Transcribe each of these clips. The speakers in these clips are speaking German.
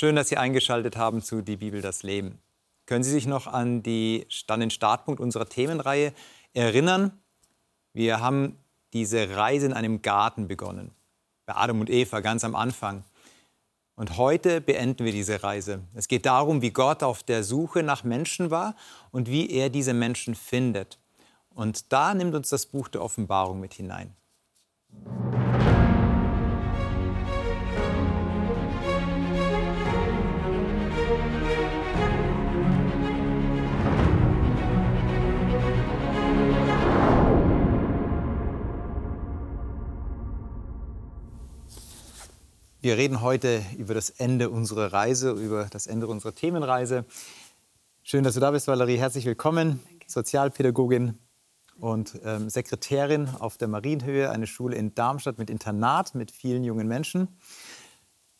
Schön, dass Sie eingeschaltet haben zu Die Bibel, das Leben. Können Sie sich noch an, die, an den Startpunkt unserer Themenreihe erinnern? Wir haben diese Reise in einem Garten begonnen, bei Adam und Eva ganz am Anfang. Und heute beenden wir diese Reise. Es geht darum, wie Gott auf der Suche nach Menschen war und wie er diese Menschen findet. Und da nimmt uns das Buch der Offenbarung mit hinein. Wir reden heute über das Ende unserer Reise, über das Ende unserer Themenreise. Schön, dass du da bist, Valerie. Herzlich willkommen. Danke. Sozialpädagogin und ähm, Sekretärin auf der Marienhöhe, eine Schule in Darmstadt mit Internat, mit vielen jungen Menschen.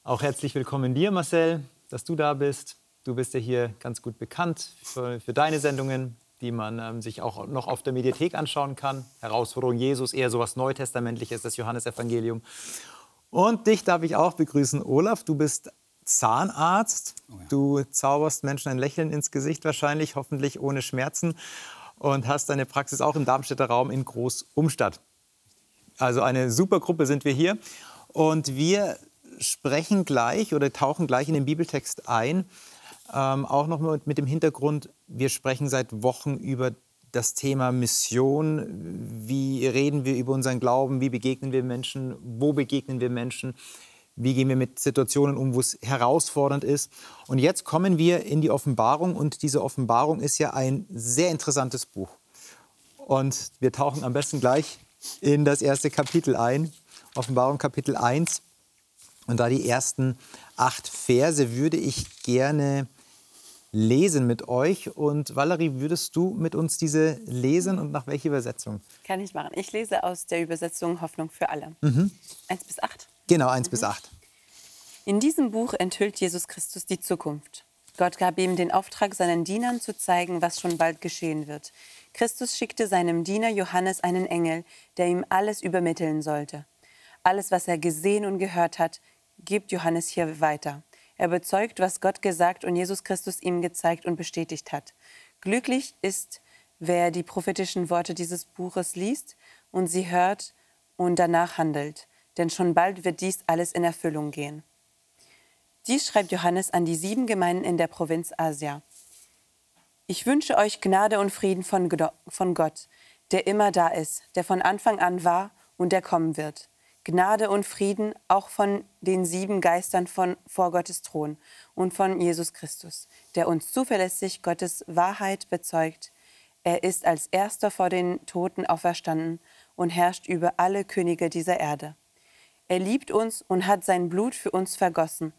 Auch herzlich willkommen dir, Marcel, dass du da bist. Du bist ja hier ganz gut bekannt für, für deine Sendungen, die man ähm, sich auch noch auf der Mediathek anschauen kann. Herausforderung Jesus, eher so was Neutestamentliches, das Johannesevangelium. Und dich darf ich auch begrüßen, Olaf. Du bist Zahnarzt. Oh ja. Du zauberst Menschen ein Lächeln ins Gesicht wahrscheinlich, hoffentlich ohne Schmerzen. Und hast deine Praxis auch im Darmstädter Raum in Groß-Umstadt. Also eine super Gruppe sind wir hier. Und wir sprechen gleich oder tauchen gleich in den Bibeltext ein. Ähm, auch noch mit, mit dem Hintergrund, wir sprechen seit Wochen über das Thema Mission. Wie reden wir über unseren Glauben? Wie begegnen wir Menschen? Wo begegnen wir Menschen? Wie gehen wir mit Situationen um, wo es herausfordernd ist? Und jetzt kommen wir in die Offenbarung und diese Offenbarung ist ja ein sehr interessantes Buch. Und wir tauchen am besten gleich in das erste Kapitel ein, Offenbarung Kapitel 1. Und da die ersten acht Verse würde ich gerne lesen mit euch. Und Valerie, würdest du mit uns diese lesen und nach welcher Übersetzung? Kann ich machen. Ich lese aus der Übersetzung Hoffnung für alle. Mhm. 1 bis 8. Genau, 1 mhm. bis 8. In diesem Buch enthüllt Jesus Christus die Zukunft. Gott gab ihm den Auftrag, seinen Dienern zu zeigen, was schon bald geschehen wird. Christus schickte seinem Diener Johannes einen Engel, der ihm alles übermitteln sollte. Alles, was er gesehen und gehört hat, gibt Johannes hier weiter. Er bezeugt, was Gott gesagt und Jesus Christus ihm gezeigt und bestätigt hat. Glücklich ist, wer die prophetischen Worte dieses Buches liest und sie hört und danach handelt, denn schon bald wird dies alles in Erfüllung gehen. Dies schreibt Johannes an die sieben Gemeinden in der Provinz Asia. Ich wünsche euch Gnade und Frieden von Gott, der immer da ist, der von Anfang an war und der kommen wird. Gnade und Frieden auch von den sieben Geistern von, vor Gottes Thron und von Jesus Christus, der uns zuverlässig Gottes Wahrheit bezeugt. Er ist als erster vor den Toten auferstanden und herrscht über alle Könige dieser Erde. Er liebt uns und hat sein Blut für uns vergossen,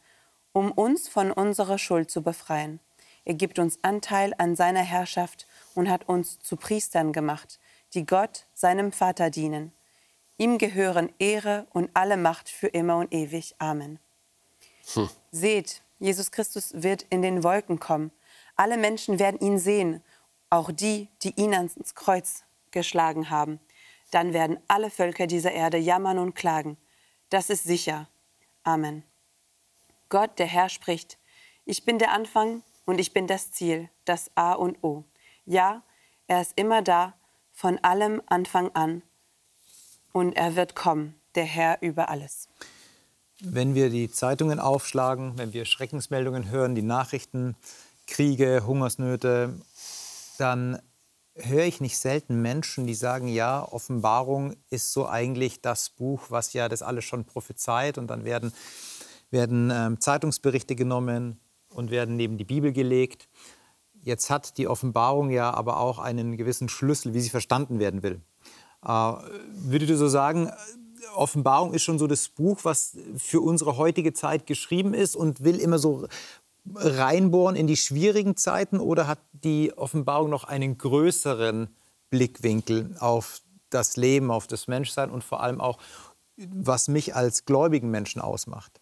um uns von unserer Schuld zu befreien. Er gibt uns Anteil an seiner Herrschaft und hat uns zu Priestern gemacht, die Gott, seinem Vater, dienen. Ihm gehören Ehre und alle Macht für immer und ewig. Amen. Hm. Seht, Jesus Christus wird in den Wolken kommen. Alle Menschen werden ihn sehen, auch die, die ihn ans Kreuz geschlagen haben. Dann werden alle Völker dieser Erde jammern und klagen. Das ist sicher. Amen. Gott, der Herr, spricht, ich bin der Anfang und ich bin das Ziel, das A und O. Ja, er ist immer da, von allem Anfang an und er wird kommen, der Herr über alles. Wenn wir die Zeitungen aufschlagen, wenn wir Schreckensmeldungen hören, die Nachrichten, Kriege, Hungersnöte, dann höre ich nicht selten Menschen, die sagen, ja, Offenbarung ist so eigentlich das Buch, was ja das alles schon prophezeit. Und dann werden, werden ähm, Zeitungsberichte genommen und werden neben die Bibel gelegt. Jetzt hat die Offenbarung ja aber auch einen gewissen Schlüssel, wie sie verstanden werden will. Äh, würdet ihr so sagen, Offenbarung ist schon so das Buch, was für unsere heutige Zeit geschrieben ist und will immer so reinbohren in die schwierigen Zeiten oder hat die Offenbarung noch einen größeren Blickwinkel auf das Leben, auf das Menschsein und vor allem auch, was mich als gläubigen Menschen ausmacht?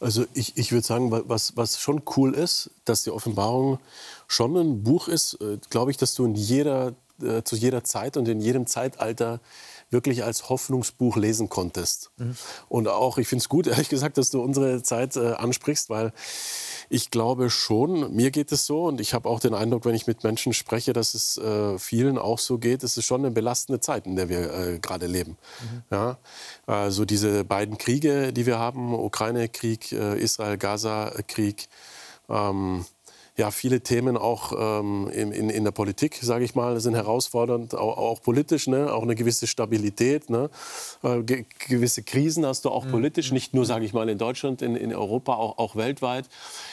Also ich, ich würde sagen, was, was schon cool ist, dass die Offenbarung schon ein Buch ist, äh, glaube ich, dass du in jeder äh, zu jeder Zeit und in jedem Zeitalter wirklich als Hoffnungsbuch lesen konntest. Mhm. Und auch, ich finde es gut, ehrlich gesagt, dass du unsere Zeit äh, ansprichst, weil ich glaube schon, mir geht es so und ich habe auch den Eindruck, wenn ich mit Menschen spreche, dass es äh, vielen auch so geht. Es ist schon eine belastende Zeit, in der wir äh, gerade leben. Mhm. Ja? Also diese beiden Kriege, die wir haben, Ukraine-Krieg, äh, Israel-Gaza-Krieg, ähm, ja, viele Themen auch ähm, in, in, in, der Politik, sage ich mal, sind herausfordernd, auch, auch, politisch, ne? auch eine gewisse Stabilität. Ne? Äh, ge gewisse Krisen hast du auch mhm. politisch, nicht nur, sage ich mal, in Deutschland, in, in Europa, auch, auch weltweit.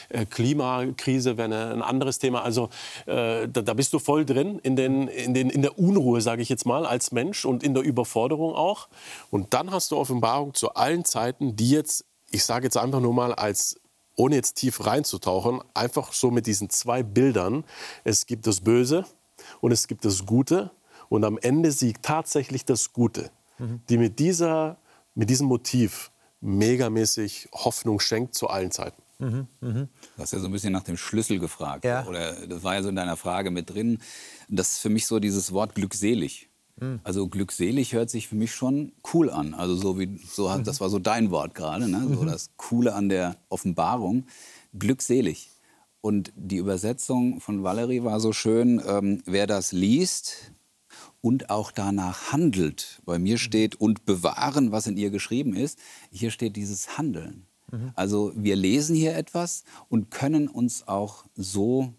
Äh, Klimakrise wäre ein anderes Thema. Also äh, da, da, bist du voll drin in, den, in, den, in der Unruhe, sage ich jetzt mal, als Mensch und in der Überforderung auch. Und dann hast du Offenbarung zu allen Zeiten, die jetzt, ich sage jetzt einfach nur mal als ohne jetzt tief reinzutauchen, einfach so mit diesen zwei Bildern. Es gibt das Böse und es gibt das Gute. Und am Ende siegt tatsächlich das Gute, mhm. die mit, dieser, mit diesem Motiv megamäßig Hoffnung schenkt zu allen Zeiten. Mhm, mh. Du hast ja so ein bisschen nach dem Schlüssel gefragt. Ja. Oder das war ja so in deiner Frage mit drin. Das ist für mich so dieses Wort glückselig. Mhm. Also glückselig hört sich für mich schon cool an. Also so wie so mhm. das war so dein Wort gerade, ne? so mhm. das Coole an der Offenbarung. Glückselig. Und die Übersetzung von Valerie war so schön, ähm, wer das liest und auch danach handelt. Bei mir steht und bewahren, was in ihr geschrieben ist. Hier steht dieses Handeln. Mhm. Also wir lesen hier etwas und können uns auch so,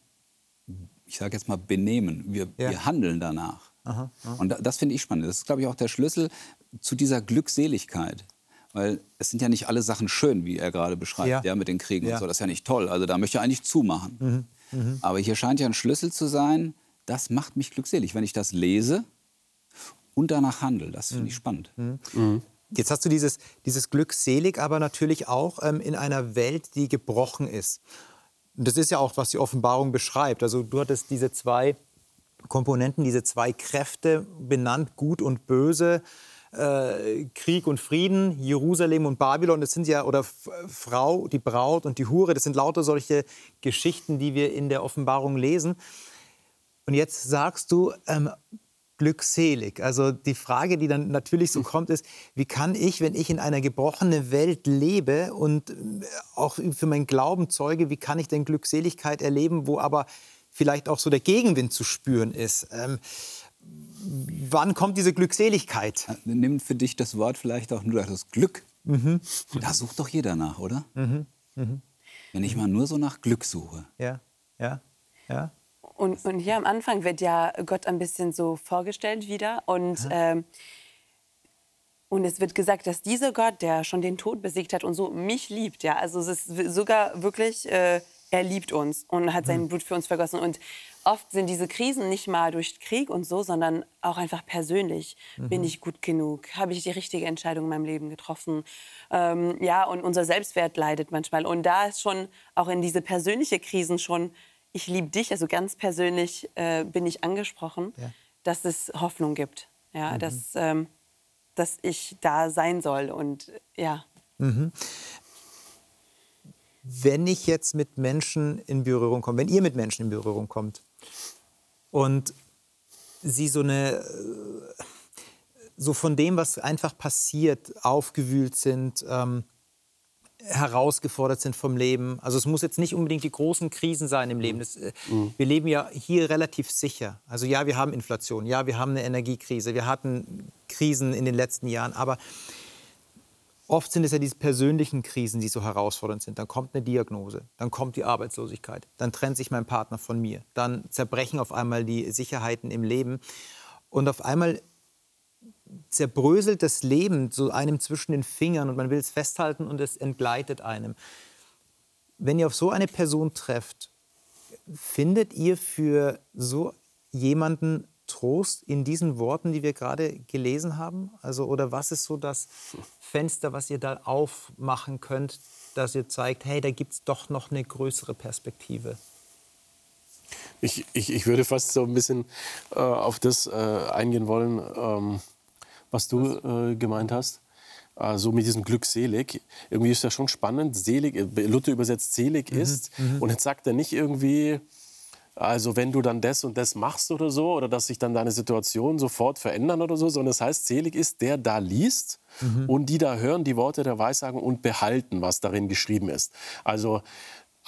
ich sage jetzt mal, benehmen. Wir, ja. wir handeln danach. Aha, aha. Und das finde ich spannend. Das ist, glaube ich, auch der Schlüssel zu dieser Glückseligkeit. Weil es sind ja nicht alle Sachen schön, wie er gerade beschreibt, ja. ja mit den Kriegen ja. und so. Das ist ja nicht toll. Also da möchte er eigentlich zumachen. Mhm. Mhm. Aber hier scheint ja ein Schlüssel zu sein, das macht mich glückselig. Wenn ich das lese und danach handle, das finde ich mhm. spannend. Mhm. mhm. Jetzt hast du dieses, dieses glückselig, aber natürlich auch ähm, in einer Welt, die gebrochen ist. Und das ist ja auch, was die Offenbarung beschreibt. Also du hattest diese zwei Komponenten, diese zwei Kräfte benannt, Gut und Böse, äh, Krieg und Frieden, Jerusalem und Babylon, das sind ja, oder Frau, die Braut und die Hure, das sind lauter solche Geschichten, die wir in der Offenbarung lesen. Und jetzt sagst du, ähm, glückselig. Also die Frage, die dann natürlich so kommt, ist, wie kann ich, wenn ich in einer gebrochenen Welt lebe und äh, auch für meinen Glauben zeuge, wie kann ich denn Glückseligkeit erleben, wo aber vielleicht auch so der Gegenwind zu spüren ist. Ähm, wann kommt diese Glückseligkeit? Nimm für dich das Wort vielleicht auch nur das Glück. Mhm. Da sucht doch jeder nach, oder? Mhm. Mhm. Wenn ich mal nur so nach Glück suche. Ja, ja, ja. Und, und hier am Anfang wird ja Gott ein bisschen so vorgestellt wieder. Und, ähm, und es wird gesagt, dass dieser Gott, der schon den Tod besiegt hat und so mich liebt. Ja? Also es ist sogar wirklich... Äh, er liebt uns und hat sein mhm. Blut für uns vergossen. Und oft sind diese Krisen nicht mal durch Krieg und so, sondern auch einfach persönlich. Mhm. Bin ich gut genug? Habe ich die richtige Entscheidung in meinem Leben getroffen? Ähm, ja, und unser Selbstwert leidet manchmal. Und da ist schon auch in diese persönliche Krisen schon, ich liebe dich, also ganz persönlich äh, bin ich angesprochen, ja. dass es Hoffnung gibt. Ja, mhm. dass, ähm, dass ich da sein soll und ja. Mhm wenn ich jetzt mit Menschen in Berührung komme, wenn ihr mit Menschen in Berührung kommt und sie so eine, so von dem, was einfach passiert, aufgewühlt sind, ähm, herausgefordert sind vom Leben. Also es muss jetzt nicht unbedingt die großen Krisen sein im Leben. Das, äh, mhm. Wir leben ja hier relativ sicher. Also ja, wir haben Inflation, ja, wir haben eine Energiekrise, wir hatten Krisen in den letzten Jahren, aber Oft sind es ja diese persönlichen Krisen, die so herausfordernd sind. Dann kommt eine Diagnose, dann kommt die Arbeitslosigkeit, dann trennt sich mein Partner von mir, dann zerbrechen auf einmal die Sicherheiten im Leben und auf einmal zerbröselt das Leben so einem zwischen den Fingern und man will es festhalten und es entgleitet einem. Wenn ihr auf so eine Person trefft, findet ihr für so jemanden Trost in diesen Worten, die wir gerade gelesen haben? Also, oder was ist so das Fenster, was ihr da aufmachen könnt, dass ihr zeigt, hey, da gibt es doch noch eine größere Perspektive? Ich, ich, ich würde fast so ein bisschen äh, auf das äh, eingehen wollen, ähm, was du äh, gemeint hast. Äh, so mit diesem glückselig. Irgendwie ist das schon spannend. Selig, äh, Luther übersetzt selig mhm, ist. Mhm. Und jetzt sagt er nicht irgendwie, Also wenn du dann das und das machst oder so, oder dass sich dann deine Situation sofort verändern oder so, sondern es das heißt, selig ist, der da liest mhm. und die da hören die Worte der Weissagung und behalten, was darin geschrieben ist. Also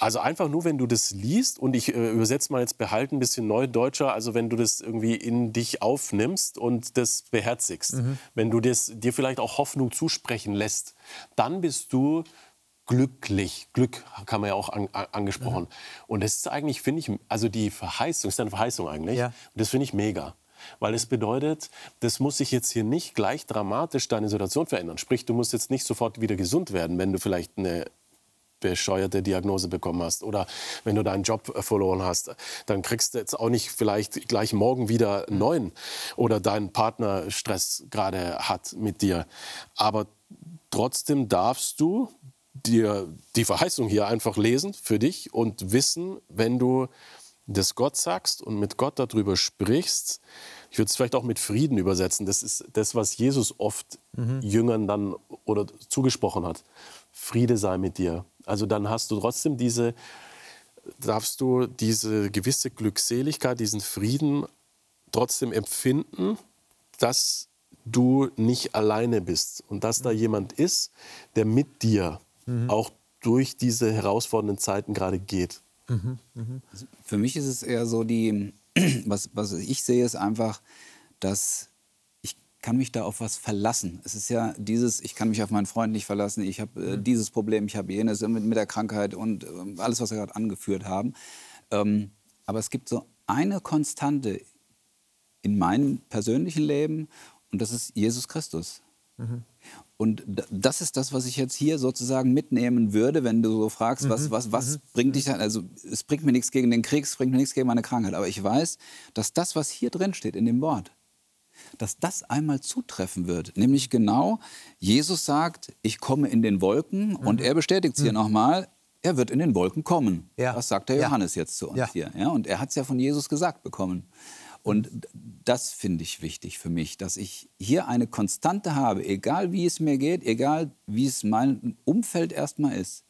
also einfach nur, wenn du das liest und ich äh, übersetze mal jetzt behalten ein bisschen neudeutscher, also wenn du das irgendwie in dich aufnimmst und das beherzigst, mhm. wenn du das, dir vielleicht auch Hoffnung zusprechen lässt, dann bist du glücklich. Glück kann man ja auch an, an, angesprochen. Ja. Und das ist eigentlich, finde ich, also die Verheißung, ist eine Verheißung eigentlich. Ja. Und das finde ich mega. Weil es bedeutet, das muss sich jetzt hier nicht gleich dramatisch deine Situation verändern. Sprich, du musst jetzt nicht sofort wieder gesund werden, wenn du vielleicht eine bescheuerte Diagnose bekommen hast oder wenn du deinen Job verloren hast, dann kriegst du jetzt auch nicht vielleicht gleich morgen wieder einen neuen oder dein Partner Stress gerade hat mit dir. Aber trotzdem darfst du dir die Verheißung hier einfach lesen für dich und wissen, wenn du das Gott sagst und mit Gott darüber sprichst, ich würde es vielleicht auch mit Frieden übersetzen. Das ist das, was Jesus oft mhm. Jüngern dann oder zugesprochen hat. Friede sei mit dir. Also dann hast du trotzdem diese, darfst du diese gewisse Glückseligkeit, diesen Frieden trotzdem empfinden, dass du nicht alleine bist und dass da jemand ist, der mit dir mhm. auch durch diese herausfordernden Zeiten gerade geht. Mhm. Mhm. Für mich ist es eher so, die, was, was ich sehe, ist einfach, dass kann mich da auf was verlassen. Es ist ja dieses, ich kann mich auf meinen Freund nicht verlassen, ich habe äh, mhm. dieses Problem, ich habe jenes mit, mit, der Krankheit und äh, alles, was wir gerade angeführt haben. Ähm, aber es gibt so eine Konstante in meinem persönlichen Leben und das ist Jesus Christus. Mhm. Und das ist das, was ich jetzt hier sozusagen mitnehmen würde, wenn du so fragst, was, mhm. was, was mhm. bringt dich dann? Also es bringt mir nichts gegen den Krieg, es bringt mir nichts gegen meine Krankheit. Aber ich weiß, dass das, was hier drin steht in dem Wort, dass das einmal zutreffen wird. Nämlich genau, Jesus sagt, ich komme in den Wolken mhm. und er bestätigt es hier mhm. nochmal, er wird in den Wolken kommen. Ja. Das sagt der Johannes ja. jetzt zu uns ja. hier. Ja, und er hat es ja von Jesus gesagt bekommen. Und das finde ich wichtig für mich, dass ich hier eine Konstante habe, egal wie es mir geht, egal wie es mein Umfeld erstmal ist.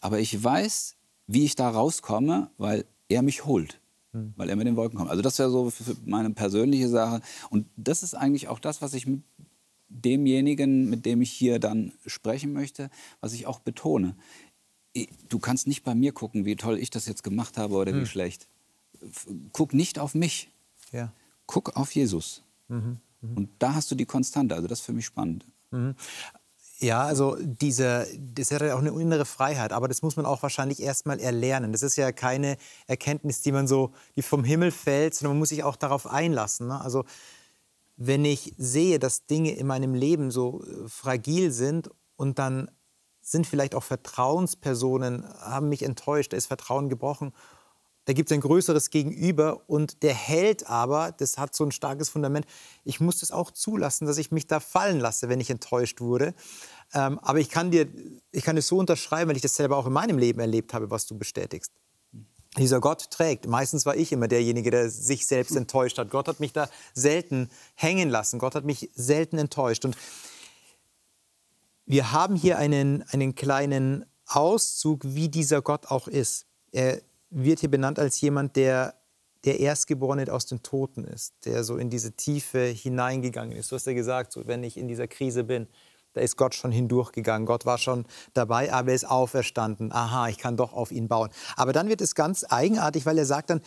Aber ich weiß, wie ich da rauskomme, weil er mich holt. Hm. weil er mit den Wolken kommt. Also das wäre so für meine persönliche Sache. Und das ist eigentlich auch das, was ich mit demjenigen, mit dem ich hier dann sprechen möchte, was ich auch betone. Du kannst nicht bei mir gucken, wie toll ich das jetzt gemacht habe oder hm. wie schlecht. Guck nicht auf mich. Ja. Guck auf Jesus. Mhm. Mhm. Und da hast du die Konstante. Also das ist für mich spannend. Mhm. Ja, also diese, das hat ja auch eine innere Freiheit, aber das muss man auch wahrscheinlich erstmal erlernen. Das ist ja keine Erkenntnis, die man so, die vom Himmel fällt, sondern man muss sich auch darauf einlassen. Ne? Also wenn ich sehe, dass Dinge in meinem Leben so äh, fragil sind und dann sind vielleicht auch Vertrauenspersonen, haben mich enttäuscht, da ist Vertrauen gebrochen da gibt es ein größeres Gegenüber und der hält aber, das hat so ein starkes Fundament, ich muss das auch zulassen, dass ich mich da fallen lasse, wenn ich enttäuscht wurde. Ähm, aber ich kann dir, ich kann es so unterschreiben, weil ich das selber auch in meinem Leben erlebt habe, was du bestätigst. Dieser Gott trägt. Meistens war ich immer derjenige, der sich selbst enttäuscht hat. Gott hat mich da selten hängen lassen. Gott hat mich selten enttäuscht. Und wir haben hier einen, einen kleinen Auszug, wie dieser Gott auch ist. Er wird hier benannt als jemand, der der Erstgeborene aus den Toten ist, der so in diese Tiefe hineingegangen ist. Du hast ja gesagt, so, wenn ich in dieser Krise bin, da ist Gott schon hindurchgegangen. Gott war schon dabei, aber er ist auferstanden. Aha, ich kann doch auf ihn bauen. Aber dann wird es ganz eigenartig, weil er sagt dann,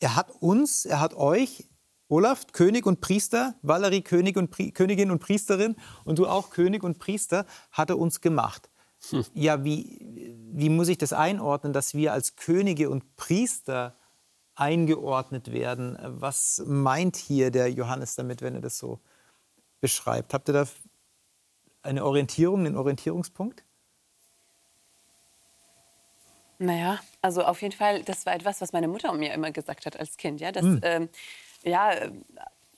er hat uns, er hat euch, Olaf, König und Priester, Valerie, König und Pri Königin und Priesterin und du auch König und Priester, hat er uns gemacht. Hm. Ja, wie, wie muss ich das einordnen, dass wir als Könige und Priester eingeordnet werden? Was meint hier der Johannes damit, wenn er das so beschreibt? Habt ihr da eine Orientierung, einen Orientierungspunkt? Naja, also auf jeden Fall, das war etwas, was meine Mutter mir immer gesagt hat als Kind. Ja, dass, hm. ähm, ja,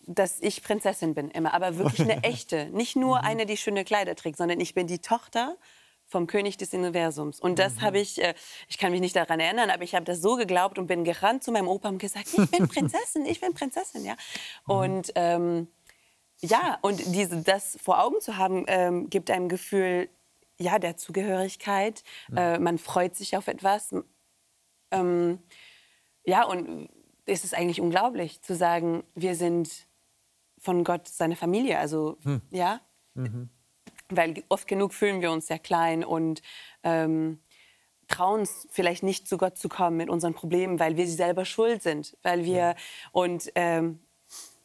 dass ich Prinzessin bin immer, aber wirklich eine echte. Nicht nur mhm. eine, die schöne Kleider trägt, sondern ich bin die Tochter vom König des Universums. Und das mhm. habe ich, äh, ich kann mich nicht daran erinnern, aber ich habe das so geglaubt und bin gerannt zu meinem Opa und gesagt, ich bin Prinzessin, ich bin Prinzessin, ja. Mhm. Und ähm, ja, und diese, das vor Augen zu haben, ähm, gibt einem Gefühl, ja, der Zugehörigkeit. Mhm. Äh, man freut sich auf etwas. Ähm, ja, und es ist eigentlich unglaublich zu sagen, wir sind von Gott seine Familie. Also, hm. ja. Weil oft genug fühlen wir uns sehr klein und ähm, trauen es vielleicht nicht zu Gott zu kommen mit unseren Problemen, weil wir sie selber schuld sind. Weil wir, ja. und ähm,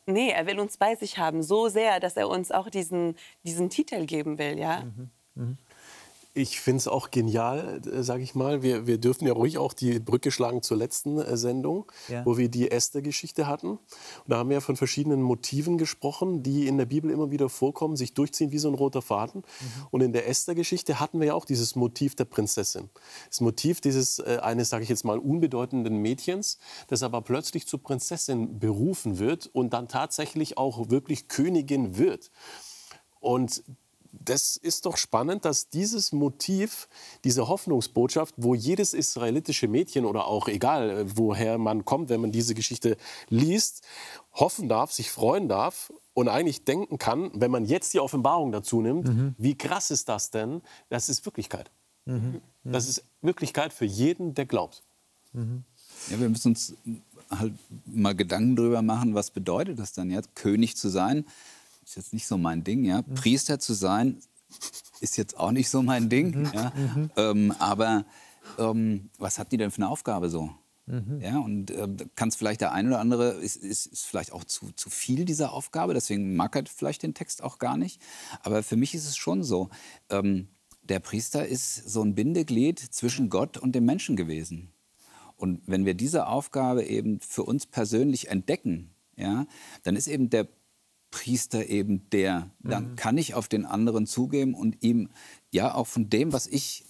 nee, er will uns bei sich haben, so sehr, dass er uns auch diesen, diesen Titel geben will, ja. Mhm. Mhm. Ich finde es auch genial, äh, sage ich mal. Wir, wir dürfen ja ruhig auch die Brücke schlagen zur letzten äh, Sendung, ja. wo wir die Esther-Geschichte hatten. Und da haben wir ja von verschiedenen Motiven gesprochen, die in der Bibel immer wieder vorkommen, sich durchziehen wie so ein roter Faden. Mhm. Und in der Esther-Geschichte hatten wir ja auch dieses Motiv der Prinzessin. Das Motiv dieses äh, eines, sage ich jetzt mal, unbedeutenden Mädchens, das aber plötzlich zur Prinzessin berufen wird und dann tatsächlich auch wirklich Königin wird. Und das ist doch spannend, dass dieses Motiv, diese Hoffnungsbotschaft, wo jedes israelitische Mädchen oder auch egal, äh, woher man kommt, wenn man diese Geschichte liest, hoffen darf, sich freuen darf und eigentlich denken kann, wenn man jetzt die Offenbarung dazu nimmt, mhm. wie krass ist das denn? Das ist Wirklichkeit. Mhm. Mhm. Das ist Wirklichkeit für jeden, der glaubt. Mhm. Ja, wir müssen uns halt mal Gedanken darüber machen, was bedeutet das dann jetzt, König zu sein ist jetzt nicht so mein Ding. Ja? Mhm. Priester zu sein ist jetzt auch nicht so mein Ding. Mhm. Ja? Mhm. Ähm, aber ähm, was hat die denn für eine Aufgabe so? Mhm. Ja, und äh, kann es vielleicht der eine oder andere, ist, ist, ist vielleicht auch zu, zu viel dieser Aufgabe, deswegen mag er vielleicht den Text auch gar nicht. Aber für mich ist es schon so, ähm, der Priester ist so ein Bindeglied zwischen Gott und dem Menschen gewesen. Und wenn wir diese Aufgabe eben für uns persönlich entdecken, ja, dann ist eben der Priester eben der. Dann mhm. kann ich auf den anderen zugeben und ihm ja auch von dem, was ich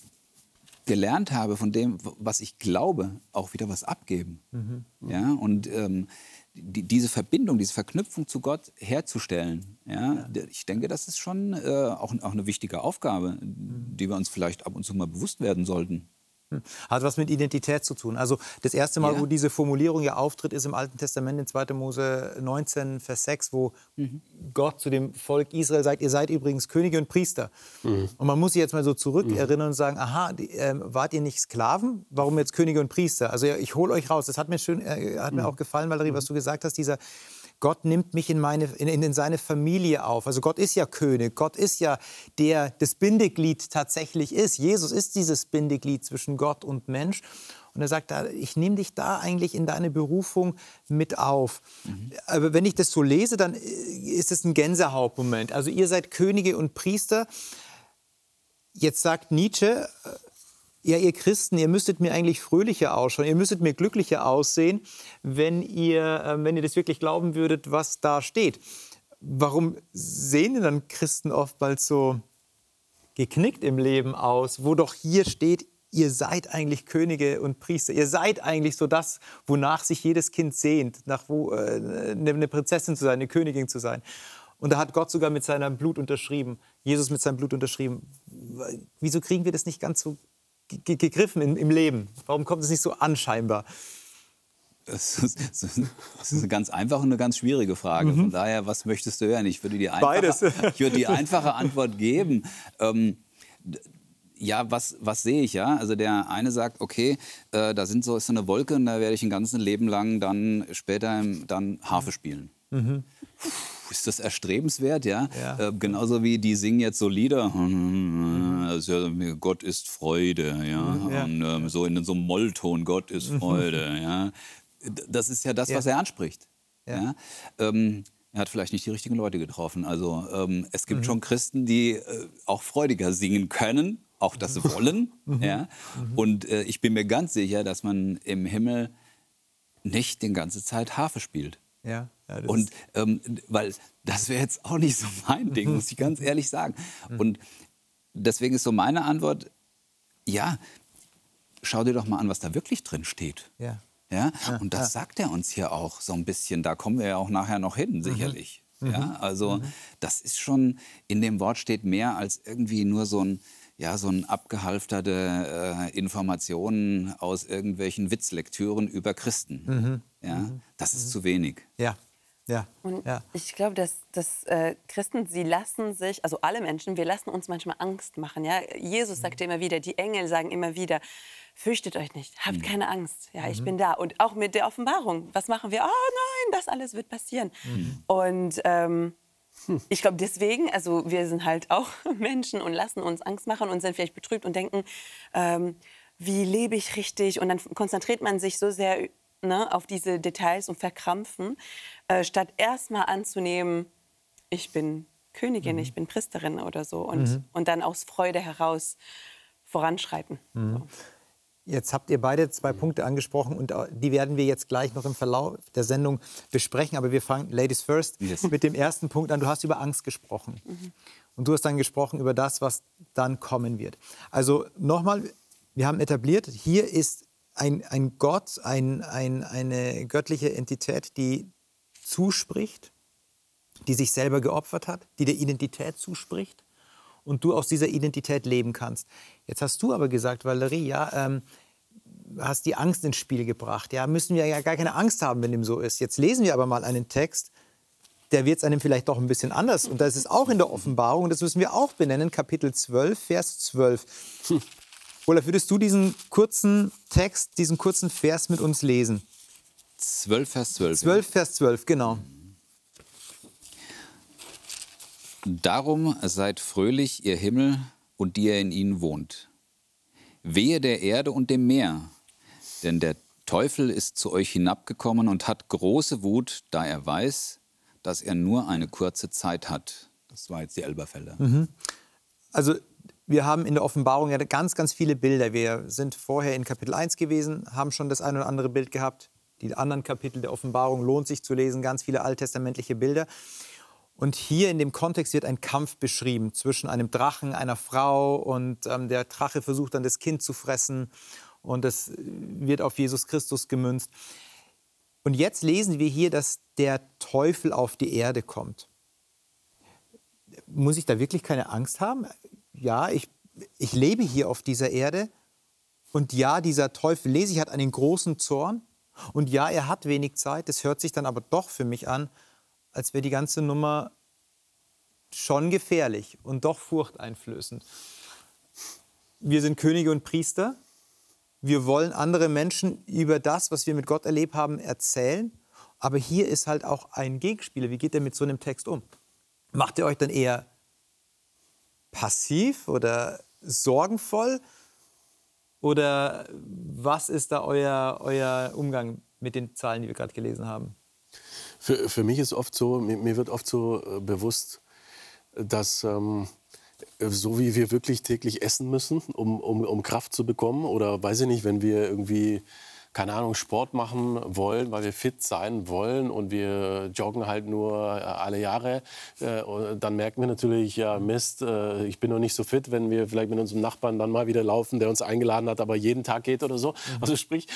gelernt habe, von dem, was ich glaube, auch wieder was abgeben. Mhm. Ja, und ähm, die, diese Verbindung, diese Verknüpfung zu Gott herzustellen, ja, ja. ich denke, das ist schon äh, auch, auch eine wichtige Aufgabe, mhm. die wir uns vielleicht ab und zu mal bewusst werden sollten. Hat was mit Identität zu tun. Also das erste Mal, ja. wo diese Formulierung ja auftritt, ist im Alten Testament in 2. Mose 19, Vers 6, wo mhm. Gott zu dem Volk Israel sagt, ihr seid übrigens Könige und Priester. Mhm. Und man muss sich jetzt mal so zurückerinnern mhm. und sagen, aha, die, äh, wart ihr nicht Sklaven? Warum jetzt Könige und Priester? Also ja, ich hole euch raus. Das hat mir, schön, äh, hat mir mhm. auch gefallen, Valerie, was du gesagt hast, dieser Gott nimmt mich in, meine, in, in seine Familie auf. Also Gott ist ja König, Gott ist ja der das Bindeglied tatsächlich ist. Jesus ist dieses Bindeglied zwischen Gott und Mensch. Und er sagt, ich nehme dich da eigentlich in deine Berufung mit auf. Mhm. Aber wenn ich das so lese, dann ist es ein Gänsehautmoment. Also ihr seid Könige und Priester. Jetzt sagt Nietzsche, ja, ihr Christen, ihr müsstet mir eigentlich fröhlicher ausschauen, ihr müsstet mir glücklicher aussehen, wenn ihr, äh, wenn ihr das wirklich glauben würdet, was da steht. Warum sehen denn dann Christen oftmals so geknickt im Leben aus, wo doch hier steht, ihr seid eigentlich Könige und Priester. Ihr seid eigentlich so das, wonach sich jedes Kind sehnt, nach wo, äh, eine Prinzessin zu sein, eine Königin zu sein. Und da hat Gott sogar mit seinem Blut unterschrieben, Jesus mit seinem Blut unterschrieben. Wieso kriegen wir das nicht ganz so gegriffen in, im Leben? Warum kommt es nicht so an scheinbar? Das ist, das ist, eine ganz einfache und eine ganz schwierige Frage. Mhm. Von daher, was möchtest du hören? Ich würde die einfache, ich würde die einfache Antwort geben. Ähm, ja, was, was sehe ich ja? Also der eine sagt, okay, äh, da sind so, ist so eine Wolke und da werde ich ein ganzes Leben lang dann später dann Harfe spielen. Mhm ist das erstrebenswert, ja? ja. Äh, genauso wie die singen jetzt so Lieder, also, Gott ist Freude, ja, ja. und ähm, so in so einem Mollton, Gott ist mhm. Freude, ja. Das ist ja das, ja. was er anspricht. Ja. Ähm, er hat vielleicht nicht die richtigen Leute getroffen. Also ähm, es gibt mhm. schon Christen, die äh, auch freudiger singen können, auch das mhm. wollen. Mhm. Ja? Mhm. Und äh, ich bin mir ganz sicher, dass man im Himmel nicht die ganze Zeit Harfe spielt. Ja. Ja, und ähm, weil das wäre jetzt auch nicht so mein Ding, muss ich ganz ehrlich sagen. Mhm. Und deswegen ist so meine Antwort: Ja, schau dir doch mal an, was da wirklich drin steht. Ja. Ja? und das sagt er uns hier auch so ein bisschen. Da kommen wir ja auch nachher noch hin, mhm. sicherlich. Mhm. Ja, also mhm. das ist schon, in dem Wort steht mehr als irgendwie nur so ein, ja, so ein abgehalfterte äh, Informationen aus irgendwelchen Witzlektüren über Christen. Mhm. Ja, mhm. das ist zu wenig. Ja, ja. Und ja. ich glaube, dass, dass äh, Christen, sie lassen sich, also alle Menschen, wir lassen uns manchmal Angst machen. Ja? Jesus sagt mhm. immer wieder, die Engel sagen immer wieder, fürchtet euch nicht, habt mhm. keine Angst, ja, ich mhm. bin da. Und auch mit der Offenbarung, was machen wir? Oh nein, das alles wird passieren. Mhm. Und ähm, hm. ich glaube deswegen, also wir sind halt auch Menschen und lassen uns Angst machen und sind vielleicht betrübt und denken, ähm, wie lebe ich richtig? Und dann konzentriert man sich so sehr ne, auf diese Details und verkrampfen, äh, statt erstmal anzunehmen, ich bin Königin, mhm. ich bin Priesterin oder so und, mhm. und dann aus Freude heraus voranschreiten. Mhm. So. Jetzt habt ihr beide zwei Punkte angesprochen und äh, die werden wir jetzt gleich noch im Verlauf der Sendung besprechen. Aber wir fangen, Ladies First, yes. mit dem ersten Punkt an. Du hast über Angst gesprochen. Mhm. Und du hast dann gesprochen über das, was dann kommen wird. Also nochmal, wir haben etabliert, hier ist ein, ein Gott, ein, ein, eine göttliche Entität, die zuspricht, die sich selber geopfert hat, die der Identität zuspricht und du aus dieser Identität leben kannst. Jetzt hast du aber gesagt, Valerie, ja, ähm, hast die Angst ins Spiel gebracht. Ja, müssen wir ja gar keine Angst haben, wenn dem so ist. Jetzt lesen wir aber mal einen Text, der wird es einem vielleicht doch ein bisschen anders. Und das ist auch in der Offenbarung, das müssen wir auch benennen, Kapitel 12, Vers 12. Olaf, würdest du diesen kurzen Text, diesen kurzen Vers mit uns lesen? 12, Vers 12. 12, Vers 12, genau. Darum seid fröhlich, ihr Himmel und die ihr in ihnen wohnt. Wehe der Erde und dem Meer, denn der Teufel ist zu euch hinabgekommen und hat große Wut, da er weiß, dass er nur eine kurze Zeit hat. Das war jetzt die Elberfelder. Mhm. Also wir haben in der Offenbarung ja ganz, ganz viele Bilder. Wir sind vorher in Kapitel 1 gewesen, haben schon das ein oder andere Bild gehabt. Die anderen Kapitel der Offenbarung lohnt sich zu lesen, ganz viele alttestamentliche Bilder. Und hier in dem Kontext wird ein Kampf beschrieben zwischen einem Drachen, einer Frau und ähm, der Drache versucht dann das Kind zu fressen und es wird auf Jesus Christus gemünzt. Und jetzt lesen wir hier, dass der Teufel auf die Erde kommt. Muss ich da wirklich keine Angst haben? Ja, ich, ich lebe hier auf dieser Erde und ja, dieser Teufel, lese ich, hat einen großen Zorn und ja, er hat wenig Zeit. Das hört sich dann aber doch für mich an, als wäre die ganze Nummer schon gefährlich und doch furchteinflößend. Wir sind Könige und Priester. Wir wollen andere Menschen über das, was wir mit Gott erlebt haben, erzählen. Aber hier ist halt auch ein Gegenspieler. Wie geht ihr mit so einem Text um? Macht ihr euch dann eher passiv oder sorgenvoll? Oder was ist da euer, euer Umgang mit den Zahlen, die wir gerade gelesen haben? Für, für mich ist oft so, mir, mir wird oft so äh, bewusst, dass ähm, so wie wir wirklich täglich essen müssen, um, um, um Kraft zu bekommen, oder weiß ich nicht, wenn wir irgendwie keine Ahnung, Sport machen wollen, weil wir fit sein wollen und wir joggen halt nur äh, alle Jahre, äh, dann merken wir natürlich, ja Mist, äh, ich bin noch nicht so fit, wenn wir vielleicht mit unserem Nachbarn dann mal wieder laufen, der uns eingeladen hat, aber jeden Tag geht oder so. Mhm. Also sprich,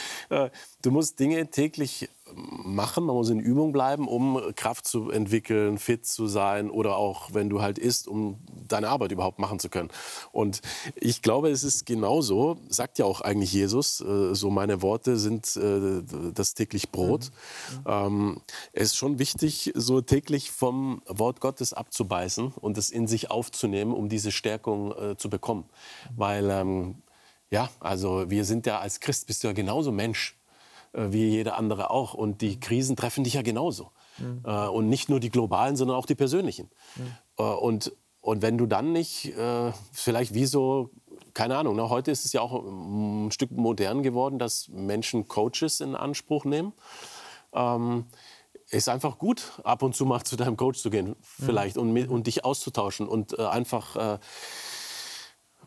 du musst Dinge täglich machen, man muss in Übung bleiben, um Kraft zu entwickeln, fit zu sein oder auch, wenn du halt isst, um deine Arbeit überhaupt machen zu können. Und ich glaube, es ist genauso, sagt ja auch eigentlich Jesus, äh, so meine Worte sind äh, das täglich Brot. Mhm. Ähm, es ist schon wichtig, so täglich vom Wort Gottes abzubeißen und es in sich aufzunehmen, um diese Stärkung äh, zu bekommen. Weil, ähm, ja, also wir sind ja als Christ, bist du ja genauso Mensch wie jeder andere auch. Und die Krisen treffen dich ja genauso. Mhm. Äh, und nicht nur die globalen, sondern auch die persönlichen. Mhm. Äh, und, und wenn du dann nicht, vielleicht wie so, keine Ahnung, ne, heute ist es ja auch ein Stück modern geworden, dass Menschen Coaches in Anspruch nehmen. Ähm, ist einfach gut, ab und zu mal zu deinem Coach zu gehen, vielleicht, mhm. und, und dich auszutauschen und äh, einfach äh,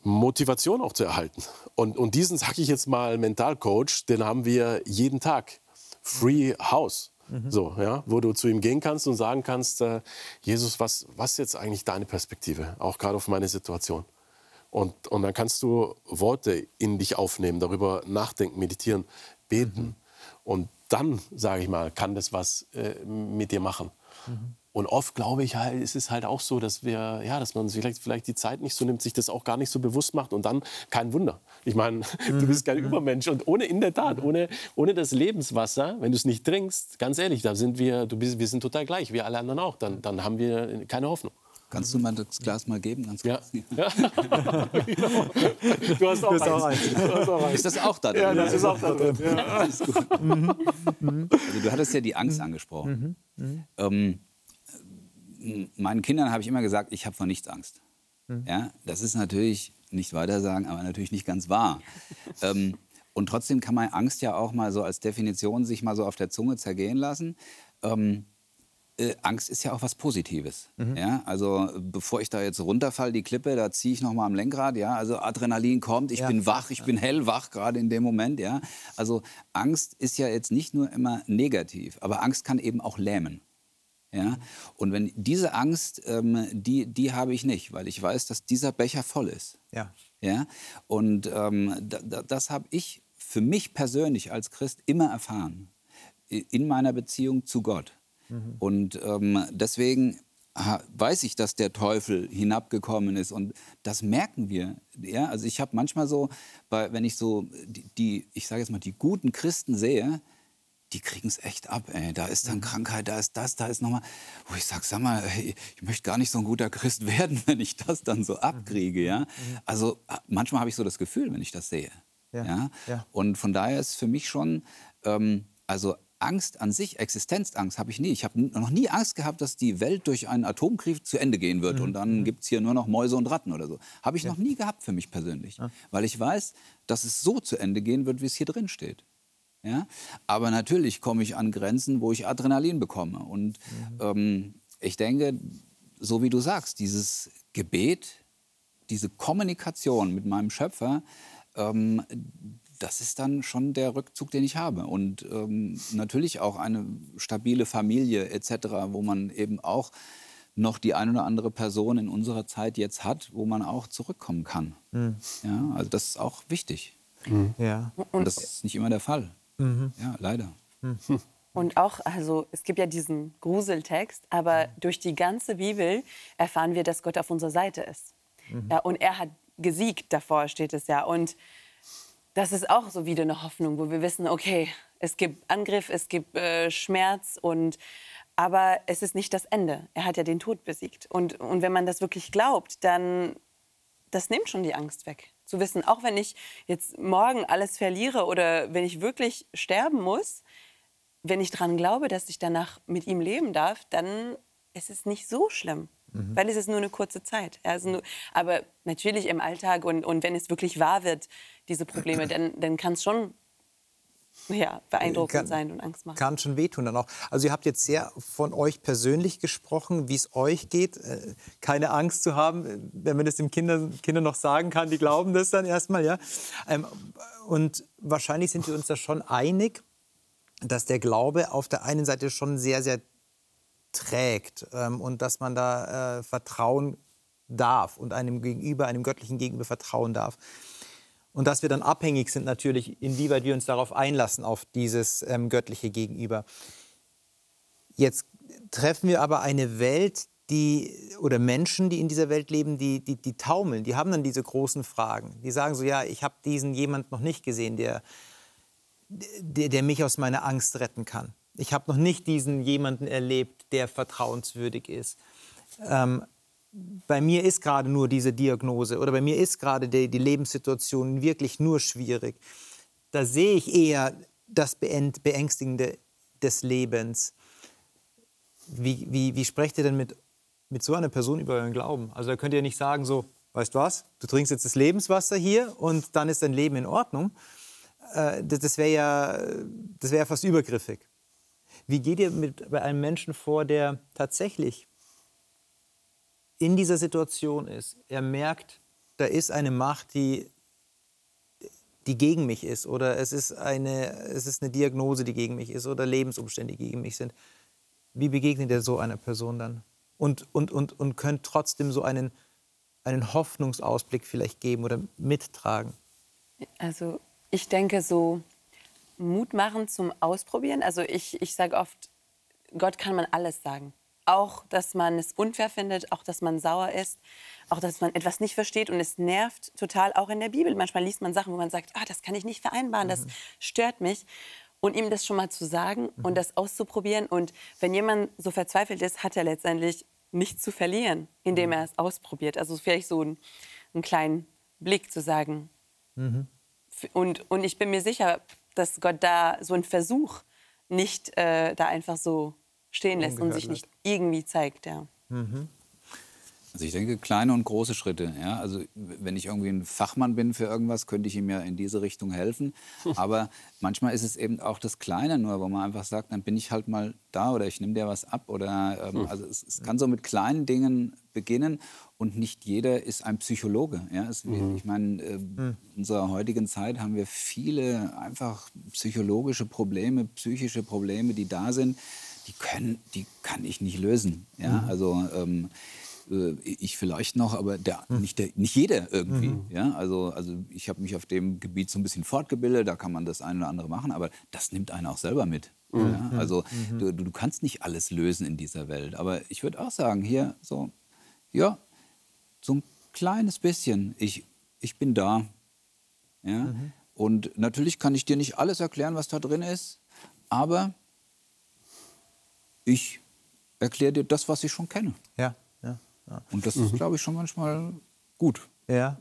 Motivation auch zu erhalten. Und, und diesen, sage ich jetzt mal, Mentalcoach, den haben wir jeden Tag. Free House. Mhm. So, ja, wo du zu ihm gehen kannst und sagen kannst, äh, Jesus, was, was ist jetzt eigentlich deine Perspektive, auch gerade auf meine Situation? Und, und dann kannst du Worte in dich aufnehmen, darüber nachdenken, meditieren, beten. Mhm. Und dann, sage ich mal, kann das was äh, mit dir machen. Mhm. Und oft glaube ich halt, ist es halt auch so, dass wir, ja, dass man vielleicht, vielleicht die Zeit nicht so nimmt, sich das auch gar nicht so bewusst macht und dann kein Wunder. Ich meine, mhm. du bist kein mhm. Übermensch und ohne, in der Tat, ohne, ohne das Lebenswasser, wenn du es nicht trinkst, ganz ehrlich, da sind wir, du bist, wir sind total gleich, wie alle anderen auch, dann, dann haben wir keine Hoffnung. Kannst du mal das Glas mal geben? Ganz ja. ja. du hast auch, hast auch eins. Ist das auch da drin? Ja, das ist auch da drin. Ja. Mhm. Also, du hattest ja die Angst mhm. angesprochen. Mhm. Ähm, meinen Kindern habe ich immer gesagt, ich habe vor nichts Angst. Mhm. Ja, das ist natürlich nicht weiter sagen, aber natürlich nicht ganz wahr. ähm, und trotzdem kann man Angst ja auch mal so als Definition sich mal so auf der Zunge zergehen lassen. Ähm, äh, Angst ist ja auch was Positives. Mhm. Ja? Also bevor ich da jetzt runterfalle, die Klippe, da ziehe ich noch mal am Lenkrad. Ja? Also Adrenalin kommt, ich ja. bin wach, ich ja. bin hellwach gerade in dem Moment. Ja? Also Angst ist ja jetzt nicht nur immer negativ, aber Angst kann eben auch lähmen. Ja? Und wenn diese Angst, ähm, die, die habe ich nicht, weil ich weiß, dass dieser Becher voll ist. Ja. Ja? Und ähm, da, das habe ich für mich persönlich als Christ immer erfahren in meiner Beziehung zu Gott. Mhm. Und ähm, deswegen weiß ich, dass der Teufel hinabgekommen ist und das merken wir. Ja? Also ich habe manchmal so, bei, wenn ich so die, die ich sage jetzt mal, die guten Christen sehe, die kriegen es echt ab. Ey. Da ist dann mhm. Krankheit, da ist das, da ist nochmal, wo ich sage, sag mal, ey, ich möchte gar nicht so ein guter Christ werden, wenn ich das dann so abkriege. Ja? Mhm. Also manchmal habe ich so das Gefühl, wenn ich das sehe. Ja. ja? ja. Und von daher ist für mich schon, ähm, also Angst an sich, Existenzangst habe ich nie. Ich habe noch nie Angst gehabt, dass die Welt durch einen Atomkrieg zu Ende gehen wird mhm. und dann mhm. gibt es hier nur noch Mäuse und Ratten oder so. Habe ich ja. noch nie gehabt für mich persönlich. Weil ich weiß, dass es so zu Ende gehen wird, wie es hier drin steht. Ja? Aber natürlich komme ich an Grenzen, wo ich Adrenalin bekomme. Und mhm. ähm, ich denke, so wie du sagst, dieses Gebet, diese Kommunikation mit meinem Schöpfer, ähm, das ist dann schon der Rückzug, den ich habe. Und ähm, natürlich auch eine stabile Familie etc., wo man eben auch noch die eine oder andere Person in unserer Zeit jetzt hat, wo man auch zurückkommen kann. Mhm. Ja, also das ist auch wichtig. Mhm. Ja. Und das ist nicht immer der Fall. Mhm. Ja, leider. Mhm. Und auch, also es gibt ja diesen Gruseltext, aber durch die ganze Bibel erfahren wir, dass Gott auf unserer Seite ist. Mhm. Ja, und er hat gesiegt, davor steht es ja. Und das ist auch so wieder eine Hoffnung, wo wir wissen, okay, es gibt Angriff, es gibt äh, Schmerz und aber es ist nicht das Ende. Er hat ja den Tod besiegt. Und, und wenn man das wirklich glaubt, dann das nimmt schon die Angst weg. Zu wissen, auch wenn ich jetzt morgen alles verliere oder wenn ich wirklich sterben muss, wenn ich daran glaube, dass ich danach mit ihm leben darf, dann ist es nicht so schlimm. Mhm. Weil es ist nur eine kurze Zeit. Also nur, aber natürlich im Alltag und, und wenn es wirklich wahr wird, diese Probleme, dann, dann kann es schon ja, beeindruckend kann, sein und Angst machen. Kann schon wehtun dann auch. Also ihr habt jetzt sehr von euch persönlich gesprochen, wie es euch geht. Äh, keine Angst zu haben, wenn man das den Kindern, Kindern noch sagen kann, die glauben das dann erstmal. Ja? Ähm, und wahrscheinlich sind wir uns da schon einig, dass der Glaube auf der einen Seite schon sehr, sehr trägt ähm, und dass man da äh, vertrauen darf und einem Gegenüber, einem göttlichen Gegenüber vertrauen darf. Und dass wir dann abhängig sind natürlich, inwieweit wir uns darauf einlassen, auf dieses ähm, göttliche Gegenüber. Jetzt treffen wir aber eine Welt, die, oder Menschen, die in dieser Welt leben, die, die, die taumeln, die haben dann diese großen Fragen. Die sagen so, ja, ich habe diesen jemand noch nicht gesehen, der, der, der mich aus meiner Angst retten kann. Ich habe noch nicht diesen jemanden erlebt, der vertrauenswürdig ist. Ähm, bei mir ist gerade nur diese Diagnose oder bei mir ist gerade die, die, Lebenssituation wirklich nur schwierig. Da sehe ich eher das Beängstigende des Lebens. Wie, wie, wie sprecht ihr denn mit, mit so einer Person über euren Glauben? Also da könnt ihr nicht sagen so, weißt du was, du trinkst jetzt das Lebenswasser hier und dann ist dein Leben in Ordnung. Äh, das das wäre ja, wär fast übergriffig. Wie geht ihr mit, bei einem Menschen vor, der tatsächlich in dieser Situation ist? Er merkt, da ist eine Macht, die, die gegen mich ist oder es ist, eine, es ist eine Diagnose, die gegen mich ist oder Lebensumstände, die gegen mich sind. Wie begegnet er so einer Person dann? Und, und, und, und könnt trotzdem so einen, einen Hoffnungsausblick vielleicht geben oder mittragen? Also ich denke so, Mut machen zum Ausprobieren. Also ich, ich sage oft, Gott kann man alles sagen. Auch, dass man es unfair findet, auch, dass man sauer ist, auch, dass man etwas nicht versteht und es nervt total, auch in der Bibel. Manchmal liest man Sachen, wo man sagt, ah, das kann ich nicht vereinbaren, das mhm. stört mich. Und ihm das schon mal zu sagen mhm. und das auszuprobieren. Und wenn jemand so verzweifelt ist, hat er letztendlich nichts zu verlieren, indem Mhm. er es ausprobiert. Also vielleicht so einen, einen kleinen Blick zu sagen. Mhm. Und, und ich bin mir sicher, dass Gott da so einen Versuch nicht äh, da einfach so stehen lässt und sich nicht irgendwie zeigt. Ja. Also ich denke, kleine und große Schritte. Ja? Also wenn ich irgendwie ein Fachmann bin für irgendwas, könnte ich ihm ja in diese Richtung helfen. Aber manchmal ist es eben auch das Kleine nur, wo man einfach sagt, dann bin ich halt mal da oder ich nehme dir was ab. Oder, ähm, also es, es kann so mit kleinen Dingen beginnen und nicht jeder ist ein Psychologe. Ja? Es, Ich meine, äh, in unserer heutigen Zeit haben wir viele einfach psychologische Probleme, psychische Probleme, die da sind. Die, können, die kann ich nicht lösen. Ja? Also ähm, äh, ich vielleicht noch, aber der, nicht, der, nicht jeder irgendwie. Ja? Also, also ich habe mich auf dem Gebiet so ein bisschen fortgebildet, da kann man das eine oder andere machen, aber das nimmt einen auch selber mit. Ja? Also du, du kannst nicht alles lösen in dieser Welt. Aber ich würde auch sagen, hier so, ja, so ein kleines bisschen, ich, ich bin da. Ja? Und natürlich kann ich dir nicht alles erklären, was da drin ist, aber ich erkläre dir das, was ich schon kenne. Ja, ja, ja. Und das ist, glaube ich, schon manchmal gut. Ja.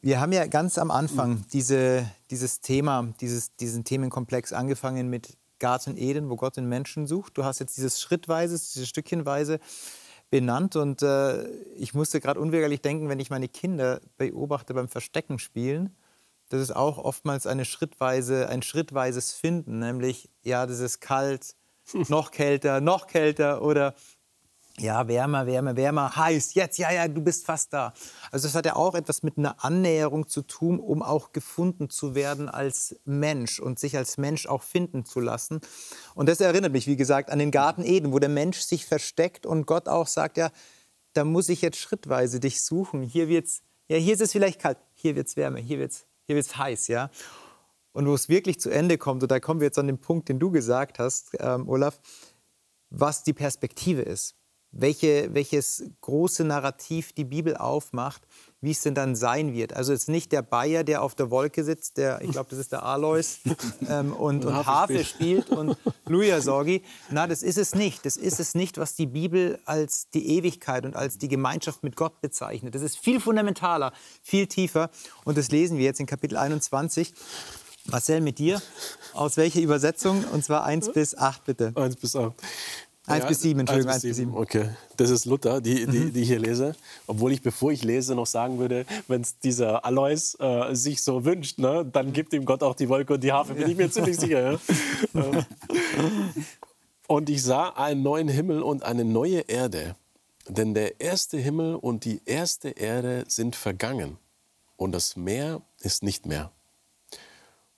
Wir haben ja ganz am Anfang diese, dieses Thema, dieses, diesen Themenkomplex angefangen mit Garten Eden, wo Gott den Menschen sucht. Du hast jetzt dieses schrittweise, dieses Stückchenweise benannt und äh, ich musste gerade unweigerlich denken, wenn ich meine Kinder beobachte beim Verstecken spielen, das ist auch oftmals eine schrittweise, ein schrittweises Finden, nämlich ja, das ist kalt, noch kälter, noch kälter oder ja, wärmer, wärmer, wärmer, heiß, jetzt, ja, ja, du bist fast da. Also das hat ja auch etwas mit einer Annäherung zu tun, um auch gefunden zu werden als Mensch und sich als Mensch auch finden zu lassen. Und das erinnert mich, wie gesagt, an den Garten Eden, wo der Mensch sich versteckt und Gott auch sagt, ja, da muss ich jetzt schrittweise dich suchen. Hier wird's, ja, hier ist es vielleicht kalt, hier wird's wärmer, hier wird's, hier wird's heiß, ja. Und wo es wirklich zu Ende kommt, und da kommen wir jetzt an den Punkt, den du gesagt hast, ähm, Olaf, was die Perspektive ist. Welche, welches große Narrativ die Bibel aufmacht, wie es denn dann sein wird. Also es ist nicht der Bayer, der auf der Wolke sitzt, der, ich glaube, das ist der Alois, ähm, und, und Harfe spielt und Luja Sorgi. Na, das ist es nicht. Das ist es nicht, was die Bibel als die Ewigkeit und als die Gemeinschaft mit Gott bezeichnet. Das ist viel fundamentaler, viel tiefer. Und das lesen wir jetzt in Kapitel 21. Marcel, mit dir. Aus welcher Übersetzung? Und zwar 1 bis 8, bitte. 1 bis 8. 1 bis 7, Entschuldigung, 1 bis 7. Okay, das ist Luther, die, die, die ich hier lese. Obwohl ich, bevor ich lese, noch sagen würde, wenn es dieser Alois äh, sich so wünscht, ne, dann gibt ihm Gott auch die Wolke und die Harfe, bin ich mir ziemlich sicher. Ja? Äh, und ich sah einen neuen Himmel und eine neue Erde. Denn der erste Himmel und die erste Erde sind vergangen und das Meer ist nicht mehr.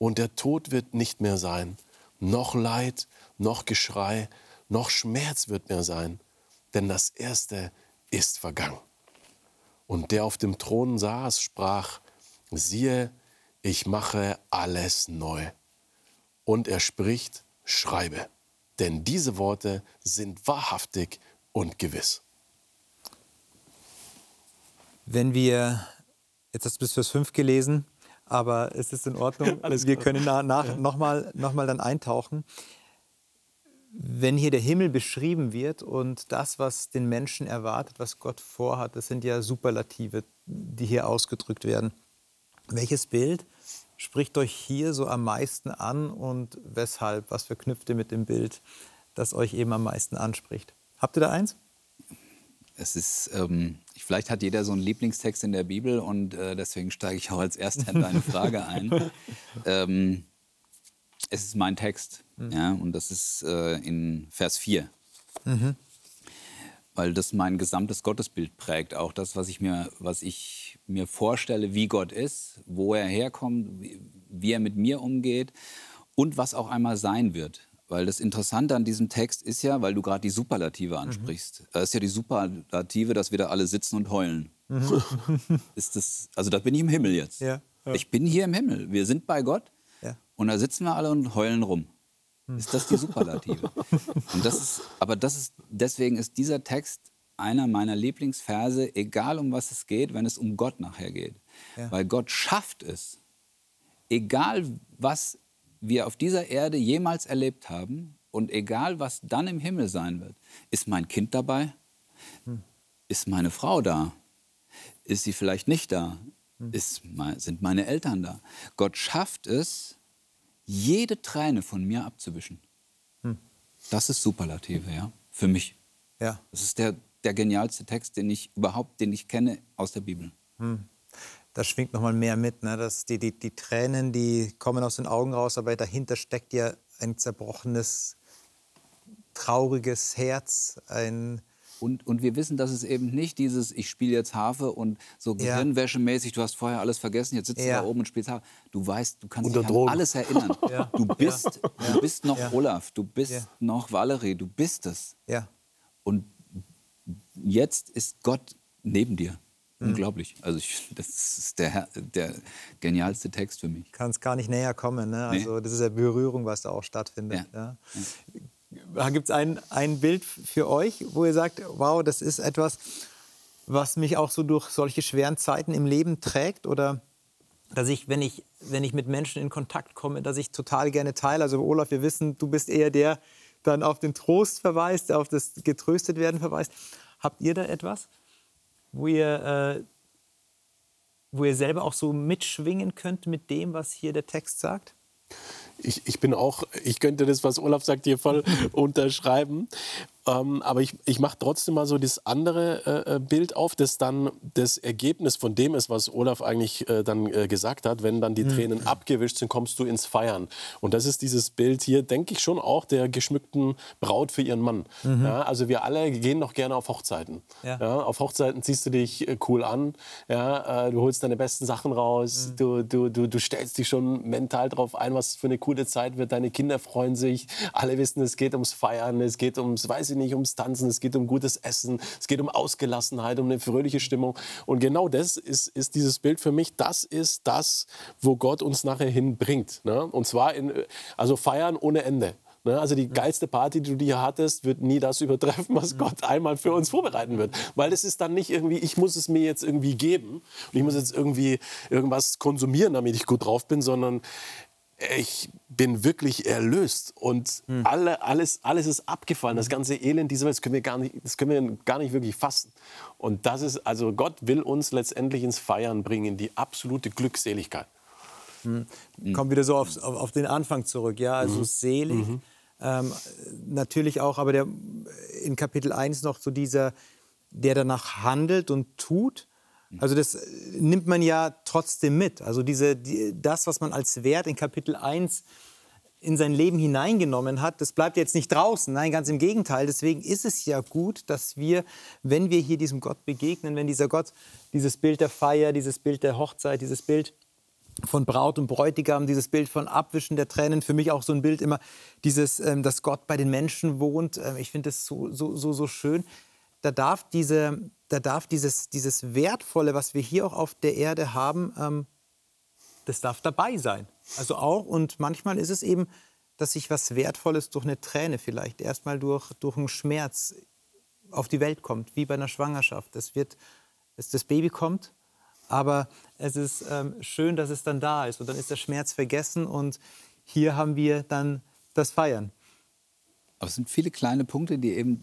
und der Tod wird nicht mehr sein, noch Leid, noch Geschrei, noch Schmerz wird mehr sein, denn das Erste ist vergangen. Und der auf dem Thron saß, sprach, siehe, ich mache alles neu. Und er spricht, schreibe, denn diese Worte sind wahrhaftig und gewiss. Wenn wir, jetzt du bis Vers 5 gelesen, aber es ist in Ordnung. Alles wir können nach, nach, ja. nochmal noch mal dann eintauchen. Wenn hier der Himmel beschrieben wird und das, was den Menschen erwartet, was Gott vorhat, das sind ja Superlative, die hier ausgedrückt werden. Welches Bild spricht euch hier so am meisten an und weshalb? Was verknüpft ihr mit dem Bild, das euch eben am meisten anspricht? Habt ihr da eins? Es ist, ähm, vielleicht hat jeder so einen Lieblingstext in der Bibel und äh, deswegen steige ich auch als erster in deine Frage ein. ähm, es ist mein Text, mhm. ja, und das ist äh, in Vers 4. Mhm. Weil das mein gesamtes Gottesbild prägt, auch das, was ich mir, was ich mir vorstelle, wie Gott ist, wo er herkommt, wie, wie er mit mir umgeht und was auch einmal sein wird. Weil das Interessante an diesem Text ist ja, weil du gerade die Superlative ansprichst. Mhm. Das ist ja die Superlative, dass wir da alle sitzen und heulen. Mhm. ist das, also da bin ich im Himmel jetzt. Ja, ja. Ich bin hier im Himmel. Wir sind bei Gott. Ja. Und da sitzen wir alle und heulen rum. Mhm. Ist das die Superlative? und das ist, aber das ist, deswegen ist dieser Text einer meiner Lieblingsverse, egal um was es geht, wenn es um Gott nachher geht. Weil Gott schafft es, egal was wir auf dieser Erde jemals erlebt haben und egal was dann im Himmel sein wird, ist mein Kind dabei? Hm. Ist meine Frau da? Ist sie vielleicht nicht da? Hm. Ist, sind meine Eltern da? Gott schafft es, jede Träne von mir abzuwischen. Hm. Das ist Superlative, ja, für mich. Ja. Das ist der, der genialste Text, den ich überhaupt, den ich kenne aus der Bibel. Da schwingt noch mal mehr mit. Ne? Dass die, die, die Tränen, die kommen aus den Augen raus, aber dahinter steckt ja ein zerbrochenes, trauriges Herz, ein und, und wir wissen, dass es eben nicht dieses, ich spiele jetzt Harfe und so gehirnwäschemäßig, du hast vorher alles vergessen, jetzt sitzt ja. du da oben und spielst Harfe. Du weißt, du kannst dich an alles erinnern. Ja. Du, bist, ja. du bist noch Olaf, du bist noch Valerie, du bist es. Und jetzt ist Gott neben dir. Mhm. Unglaublich. Also ich, das ist der, der genialste Text für mich. Kann es gar nicht näher kommen. Ne? Also nee. das ist ja Berührung, was da auch stattfindet. Ja. Ja. Gibt es ein, ein Bild für euch, wo ihr sagt, wow, das ist etwas, was mich auch so durch solche schweren Zeiten im Leben trägt? Oder dass ich, wenn ich, wenn ich mit Menschen in Kontakt komme, dass ich total gerne teile. Also Olaf, wir wissen, du bist eher der, der dann auf den Trost verweist, der auf das getröstet werden verweist. Habt ihr da etwas? Wo ihr, äh, wo ihr selber auch so mitschwingen könnt mit dem, was hier der Text sagt? Ich, ich bin auch, ich könnte das, was Olaf sagt, hier voll unterschreiben. Ähm, aber ich, ich mache trotzdem mal so das andere äh, äh, Bild auf, das dann das Ergebnis von dem ist, was Olaf eigentlich äh, dann äh, gesagt hat. Wenn dann die mhm. Tränen abgewischt sind, kommst du ins Feiern. Und das ist dieses Bild hier, denke ich schon auch, der geschmückten Braut für ihren Mann. Mhm. Ja, also wir alle gehen doch gerne auf Hochzeiten. Ja. ja auf Hochzeiten ziehst du dich äh, cool an, äh, du holst deine besten Sachen raus, mhm. du, du, du, du stellst dich schon mental darauf ein, was für eine coole Zeit wird. Deine Kinder freuen sich, alle wissen, es geht ums Feiern, es geht ums, weiß ich nicht, ums Tanzen, es geht um gutes Essen, es geht um Ausgelassenheit, um eine fröhliche Stimmung. Und genau das ist, ist dieses Bild für mich, das ist das, wo Gott uns nachher hinbringt. Ne? Und zwar in, also feiern ohne Ende. Ne? Also die geilste Party, die du hier hattest, wird nie das übertreffen, was Gott einmal für uns vorbereiten wird. Weil es ist dann nicht irgendwie, ich muss es mir jetzt irgendwie geben und ich muss jetzt irgendwie irgendwas konsumieren, damit ich gut drauf bin, sondern ich bin wirklich erlöst und hm. alle, alles, alles ist abgefallen. Das ganze Elend dieser Welt, das können wir gar nicht, das können wir gar nicht wirklich fassen. Und das ist, also Gott will uns letztendlich ins Feiern bringen, die absolute Glückseligkeit. Hm. Kommt wieder so auf, auf, auf, den Anfang zurück, ja, also mhm. selig. Mhm. Ähm, natürlich auch, aber der, in Kapitel 1 noch so dieser, der danach handelt und tut also das äh, nimmt man ja trotzdem mit. Also diese, die, das, was man als Wert in Kapitel 1 in sein Leben hineingenommen hat, das bleibt jetzt nicht draußen. Nein, ganz im Gegenteil. Deswegen ist es ja gut, dass wir, wenn wir hier diesem Gott begegnen, wenn dieser Gott dieses Bild der Feier, dieses Bild der Hochzeit, dieses Bild von Braut und Bräutigam, dieses Bild von Abwischen der Tränen, für mich auch so ein Bild immer, dieses, ähm, dass Gott bei den Menschen wohnt. Ähm, ich finde das so, so, so, so schön. Da darf diese, da darf dieses, dieses Wertvolle, was wir hier auch auf der Erde haben, ähm, das darf dabei sein. Also auch, und manchmal ist es eben, dass sich was Wertvolles durch eine Träne vielleicht erstmal durch, durch einen Schmerz auf die Welt kommt, wie bei einer Schwangerschaft. Es wird, es, das Baby kommt, aber es ist ähm, schön, dass es dann da ist und dann ist der Schmerz vergessen und hier haben wir dann das Feiern. Aber es sind viele kleine Punkte, die eben,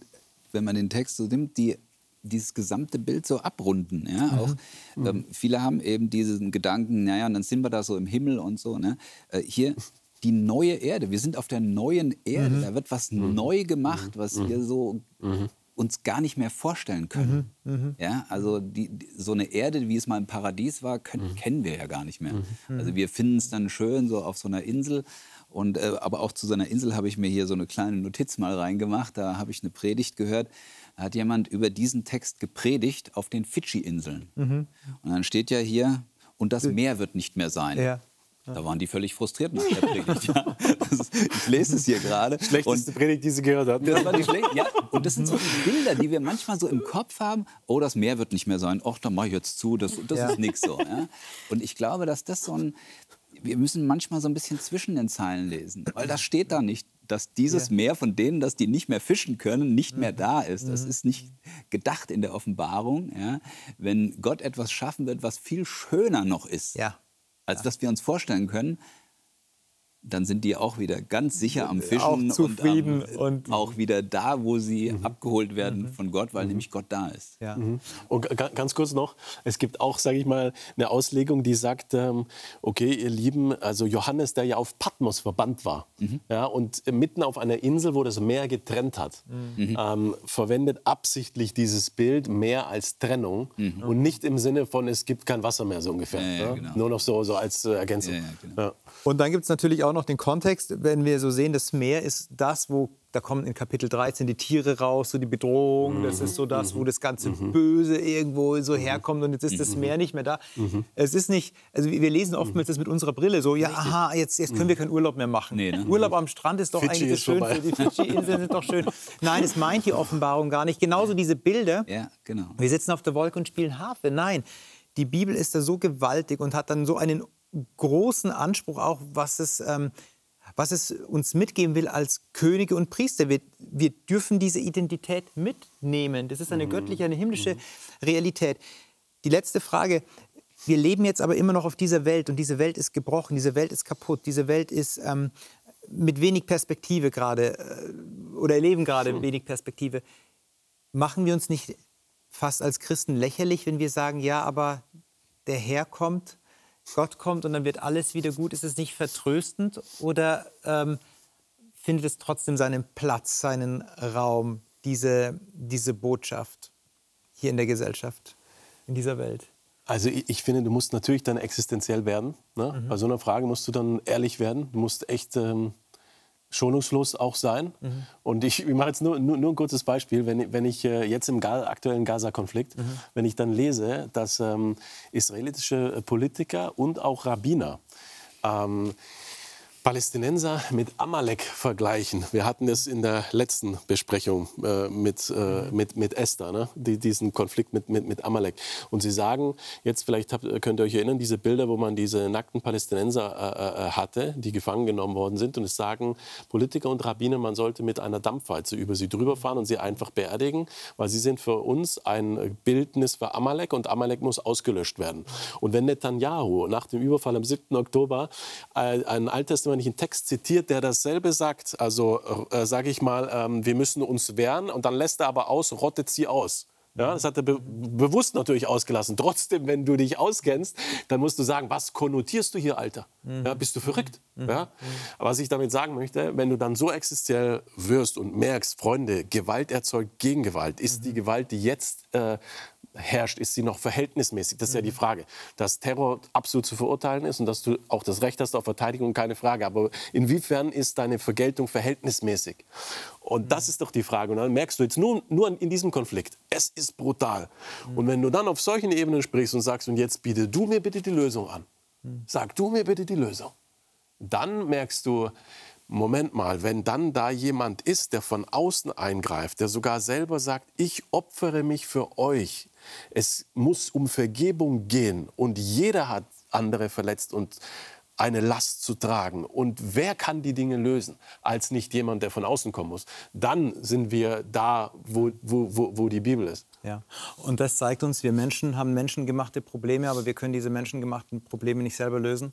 wenn man den Text so nimmt, die dieses gesamte Bild so abrunden. Ja? Mhm. Auch, mhm. ähm, viele haben eben diesen Gedanken, naja, dann sind wir da so im Himmel und so. Ne? Äh, hier die neue Erde, wir sind auf der neuen Erde, mhm. da wird was mhm. neu gemacht, was mhm. wir so mhm. Uns gar nicht mehr vorstellen können. Ja, also die, die, so eine Erde, wie es mal im Paradies war, können, kennen wir ja gar nicht mehr. Also wir finden es dann schön so auf so einer Insel. Und, äh, aber auch zu so einer Insel habe ich mir hier so eine kleine Notiz mal reingemacht. Da habe ich eine Predigt gehört hat jemand über diesen Text gepredigt auf den Fidschi-Inseln. Mhm. Und dann steht ja hier, und das Meer wird nicht mehr sein. Ja. Da waren die völlig frustriert nach der Predigt. Ja. Ist, ich lese es hier gerade. Schlechteste Predigt, die sie gehört hatten. Das war die schlecht, ja. Und das sind so die Bilder, die wir manchmal so im Kopf haben. Oh, das Meer wird nicht mehr sein. Och, da mache ich jetzt zu. Das, das ja. ist nichts so. Ja. Und ich glaube, dass das so ein... Wir müssen manchmal so ein bisschen zwischen den Zeilen lesen. Weil das steht da nicht dass dieses. Meer von denen, dass die nicht mehr fischen können, nicht mehr mhm. da ist. Das mhm. ist nicht gedacht in der Offenbarung. Ja? Wenn Gott etwas schaffen wird, was viel schöner noch ist, ja. Als was wir uns vorstellen können, dann sind die auch wieder ganz sicher am Fischen auch zufrieden und, am, und auch wieder da, wo sie mhm. abgeholt werden mhm. von Gott, weil mhm. nämlich Gott da ist. Ja. Mhm. Und ganz kurz noch, es gibt auch, sage ich mal, eine Auslegung, die sagt, ähm, okay, ihr Lieben, also Johannes, der ja auf Patmos verbannt war mhm. ja, und mitten auf einer Insel, wo das Meer getrennt hat, mhm. ähm, verwendet absichtlich dieses Bild mehr als Trennung und nicht im Sinne von, es gibt kein Wasser mehr so ungefähr. Ja, ja, genau. Nur noch so, so als äh, Ergänzung. Genau. Und dann gibt es natürlich auch noch den Kontext, wenn wir so sehen, das Meer ist das, wo da kommen in Kapitel 13 die Tiere raus, so die Bedrohung, das ist so das, wo das ganze mhm. Böse irgendwo so mhm. herkommt und jetzt ist das mhm. Meer nicht mehr da. Es ist nicht, also wir lesen oftmals das mit unserer Brille so, ja, aha, jetzt, jetzt können wir keinen Urlaub mehr machen. Nee, ne? Urlaub am Strand ist doch Fidschi eigentlich das Schönste, die Fidschi-Inseln sind doch schön. Nein, es meint die Offenbarung gar nicht. Genauso diese Bilder, ja, genau. wir sitzen auf der Wolke und spielen Harfe. Nein, die Bibel ist da so gewaltig und hat dann so einen großen Anspruch auch, was es, ähm, was es uns mitgeben will als Könige und Priester. Wir, wir dürfen diese Identität mitnehmen. Das ist eine mhm. göttliche, eine himmlische mhm. Realität. Die letzte Frage. Wir leben jetzt aber immer noch auf dieser Welt und diese Welt ist gebrochen, diese Welt ist kaputt, diese Welt ist ähm, mit wenig Perspektive gerade äh, oder erleben gerade hm. wenig Perspektive. Machen wir uns nicht fast als Christen lächerlich, wenn wir sagen, ja, aber der Herr kommt Gott kommt und dann wird alles wieder gut. Ist es nicht vertröstend oder ähm, findet es trotzdem seinen Platz, seinen Raum, diese, diese Botschaft hier in der Gesellschaft, in dieser Welt? Also ich, ich finde, du musst natürlich dann existenziell werden. Ne? Mhm. Bei so einer Frage musst du dann ehrlich werden. Du musst echt ähm, schonungslos auch sein. Mhm. Und ich, ich mache jetzt nur, nur, nur, ein kurzes Beispiel. Wenn, wenn ich äh, jetzt im Ga aktuellen Gaza-Konflikt, mhm. wenn ich dann lese, dass ähm, israelische Politiker und auch Rabbiner ähm, Palästinenser mit Amalek vergleichen. Wir hatten es in der letzten Besprechung äh, mit, äh, mit, mit Esther, ne? Die, diesen Konflikt mit, mit, mit Amalek. Und sie sagen, jetzt vielleicht habt, könnt ihr euch erinnern, diese Bilder, wo man diese nackten Palästinenser äh, äh, hatte, die gefangen genommen worden sind. Und es sagen Politiker und Rabbiner, man sollte mit einer Dampfwalze über sie drüber fahren und sie einfach beerdigen, weil sie sind für uns ein Bildnis für Amalek und Amalek muss ausgelöscht werden. Und wenn Netanyahu nach dem Überfall am 7. Oktober äh, ein alttestamentlich wenn ich einen Text zitiert, der dasselbe sagt, also äh, sage ich mal, ähm, wir müssen uns wehren und dann lässt er aber aus, rottet sie aus. Ja, das hat er be bewusst natürlich ausgelassen. Trotzdem, wenn du dich auskennst, dann musst du sagen, was konnotierst du hier, Alter? Ja, bist du verrückt? Ja? Aber was ich damit sagen möchte, wenn du dann so existenziell wirst und merkst, Freunde, Gewalt erzeugt Gegengewalt, ist die Gewalt, die jetzt äh, herrscht, ist sie noch verhältnismäßig? Das ist ja die mhm. Frage. Dass Terror absolut zu verurteilen ist und dass du auch das Recht hast auf Verteidigung, keine Frage. Aber inwiefern ist deine Vergeltung verhältnismäßig? Und das mhm. ist doch die Frage. Und dann merkst du jetzt nur, nur in diesem Konflikt, es ist brutal. Und wenn du dann auf solchen Ebenen sprichst und sagst, und jetzt biete du mir bitte die Lösung an, mhm. sag du mir bitte die Lösung, dann merkst du, Moment mal, wenn dann da jemand ist, der von außen eingreift, der sogar selber sagt, ich opfere mich für euch, es muss um Vergebung gehen und jeder hat andere verletzt und eine Last zu tragen. Und wer kann die Dinge lösen, als nicht jemand, der von außen kommen muss? Dann sind wir da, wo, wo, wo, wo die Bibel ist. Ja. Und das zeigt uns, wir Menschen haben menschengemachte Probleme, aber wir können diese menschengemachten Probleme nicht selber lösen,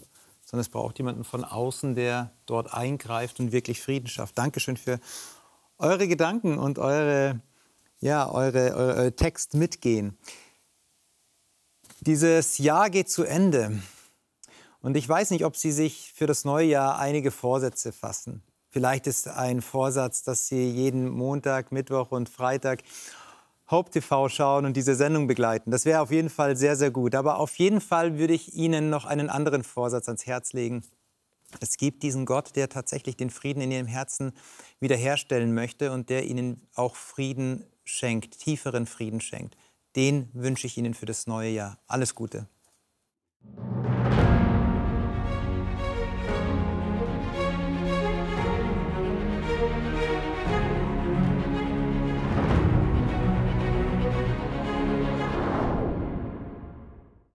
sondern es braucht jemanden von außen, der dort eingreift und wirklich Frieden schafft. Dankeschön für eure Gedanken und eure ja, eure, eure Text mitgehen. Dieses Jahr geht zu Ende. Und ich weiß nicht, ob Sie sich für das neue Jahr einige Vorsätze fassen. Vielleicht ist ein Vorsatz, dass Sie jeden Montag, Mittwoch und Freitag Hope TV schauen und diese Sendung begleiten. Das wäre auf jeden Fall sehr, sehr gut. Aber auf jeden Fall würde ich Ihnen noch einen anderen Vorsatz ans Herz legen. Es gibt diesen Gott, der tatsächlich den Frieden in Ihrem Herzen wiederherstellen möchte und der Ihnen auch Frieden schenkt, tieferen Frieden schenkt. Den wünsche ich Ihnen für das neue Jahr. Alles Gute.